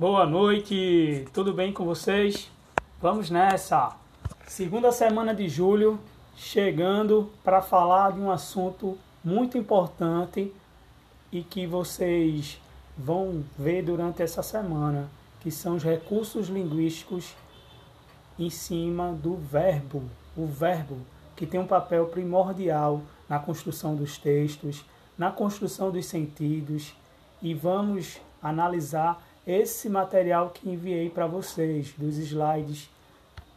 Boa noite, tudo bem com vocês? Vamos nessa! Segunda semana de julho, chegando para falar de um assunto muito importante e que vocês vão ver durante essa semana, que são os recursos linguísticos em cima do verbo. O verbo que tem um papel primordial na construção dos textos, na construção dos sentidos e vamos analisar esse material que enviei para vocês, dos slides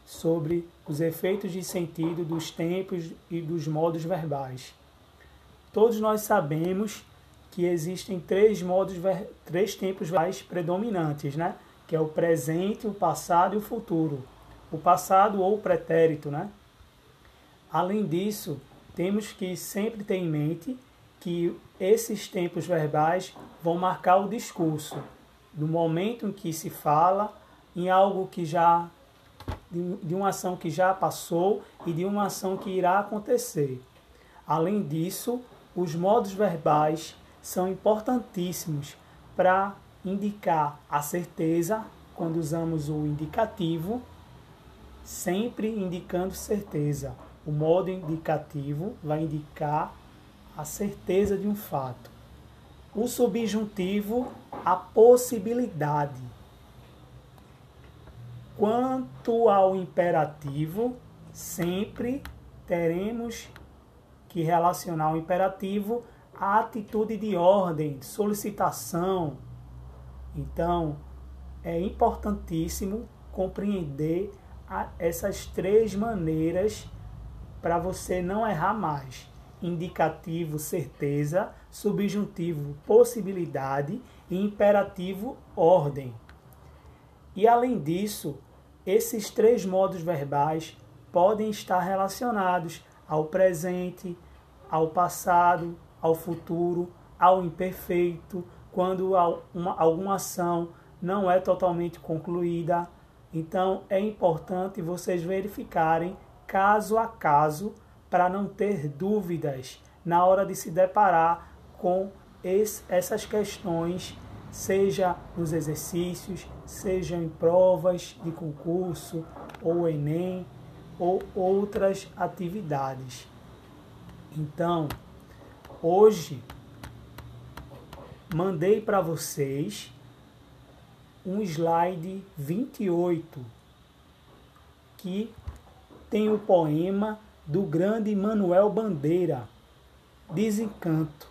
sobre os efeitos de sentido dos tempos e dos modos verbais. Todos nós sabemos que existem três modos, três tempos verbais predominantes, né? Que é o presente, o passado e o futuro. O passado ou o pretérito, né? Além disso, temos que sempre ter em mente que esses tempos verbais vão marcar o discurso, do momento em que se fala em algo que já de uma ação que já passou e de uma ação que irá acontecer. Além disso, os modos verbais são importantíssimos para indicar a certeza quando usamos o indicativo, sempre indicando certeza. O modo indicativo vai indicar a certeza de um fato. O subjuntivo, a possibilidade. Quanto ao imperativo, sempre teremos que relacionar o imperativo à atitude de ordem, de solicitação. Então, é importantíssimo compreender essas três maneiras para você não errar mais. Indicativo, certeza, subjuntivo, possibilidade e imperativo, ordem. E além disso, esses três modos verbais podem estar relacionados ao presente, ao passado, ao futuro, ao imperfeito, quando uma, alguma ação não é totalmente concluída. Então é importante vocês verificarem caso a caso, para não ter dúvidas na hora de se deparar com esse, essas questões, seja nos exercícios, seja em provas de concurso, ou Enem, ou outras atividades. Então, hoje mandei para vocês um slide 28 que tem o poema do grande Manuel Bandeira, Desencanto.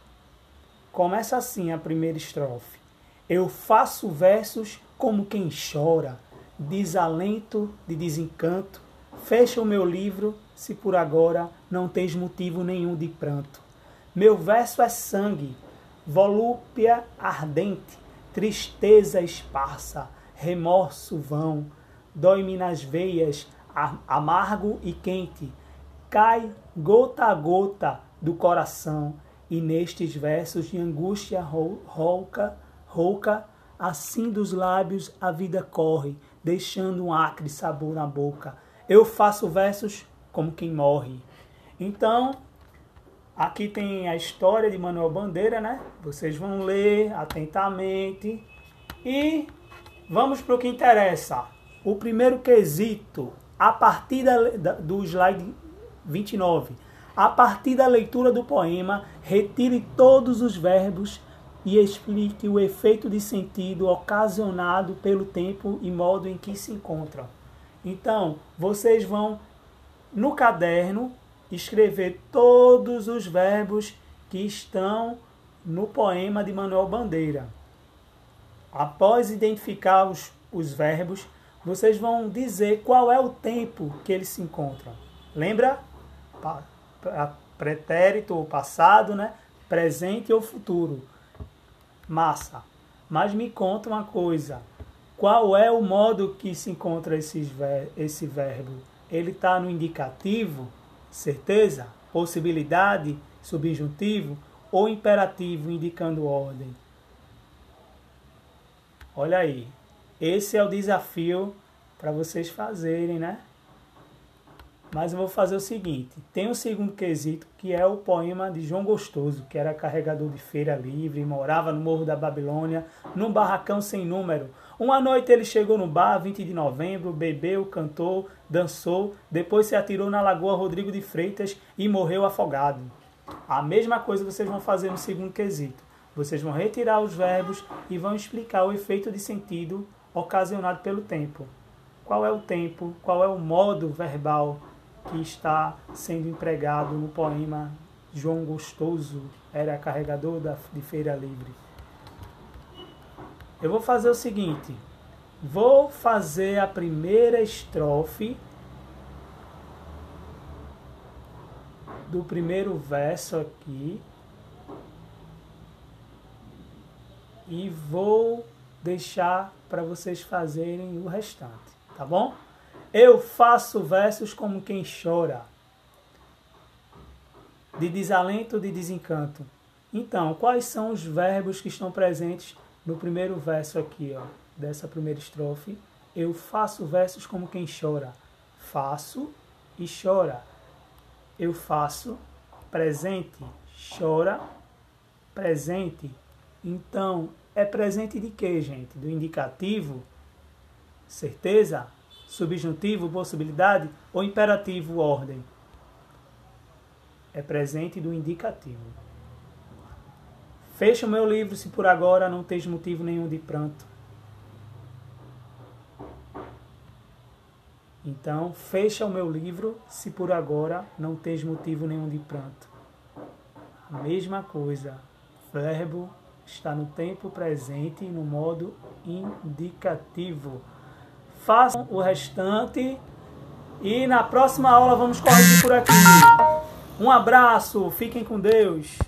Começa assim a primeira estrofe. Eu faço versos como quem chora, desalento de desencanto. Fecha o meu livro, se por agora não tens motivo nenhum de pranto. Meu verso é sangue, volúpia ardente, tristeza esparsa, remorso vão, dói-me nas veias amargo e quente, cai gota a gota do coração, e nestes versos de angústia rouca, rouca, assim dos lábios a vida corre, deixando um acre sabor na boca. Eu faço versos como quem morre. Então, aqui tem a história de Manuel Bandeira, né? Vocês vão ler atentamente e vamos para o que interessa. O primeiro quesito a partir da, do slide 29, a partir da leitura do poema, retire todos os verbos e explique o efeito de sentido ocasionado pelo tempo e modo em que se encontram. Então, vocês vão no caderno escrever todos os verbos que estão no poema de Manuel Bandeira. Após identificar os, os verbos, vocês vão dizer qual é o tempo que eles se encontram. Lembra? Pretérito ou passado, né? Presente ou futuro. Massa. Mas me conta uma coisa. Qual é o modo que se encontra ver esse verbo? Ele está no indicativo, certeza, possibilidade, subjuntivo ou imperativo indicando ordem? Olha aí, esse é o desafio para vocês fazerem, né? Mas eu vou fazer o seguinte: tem um segundo quesito, que é o poema de João Gostoso, que era carregador de feira livre, morava no Morro da Babilônia, num barracão sem número. Uma noite ele chegou no bar, 20 de novembro, bebeu, cantou, dançou, depois se atirou na Lagoa Rodrigo de Freitas e morreu afogado. A mesma coisa vocês vão fazer no segundo quesito. Vocês vão retirar os verbos e vão explicar o efeito de sentido ocasionado pelo tempo. Qual é o tempo, qual é o modo verbal que está sendo empregado no poema João Gostoso era carregador da, de Feira Livre. Eu vou fazer o seguinte: vou fazer a primeira estrofe do primeiro verso aqui e vou deixar para vocês fazerem o restante, tá bom? Eu faço versos como quem chora, de desalento, de desencanto. Então, quais são os verbos que estão presentes no primeiro verso aqui, ó, dessa primeira estrofe? Eu faço versos como quem chora. Faço e chora. Eu faço presente, chora, presente. Então, é presente de quê, gente? Do indicativo? Certeza? Subjuntivo, possibilidade ou imperativo, ordem? É presente do indicativo. Fecha o meu livro se por agora não tens motivo nenhum de pranto. Então, fecha o meu livro se por agora não tens motivo nenhum de pranto. A mesma coisa. Verbo está no tempo presente no modo indicativo façam o restante e na próxima aula vamos corrigir por aqui. Um abraço, fiquem com Deus.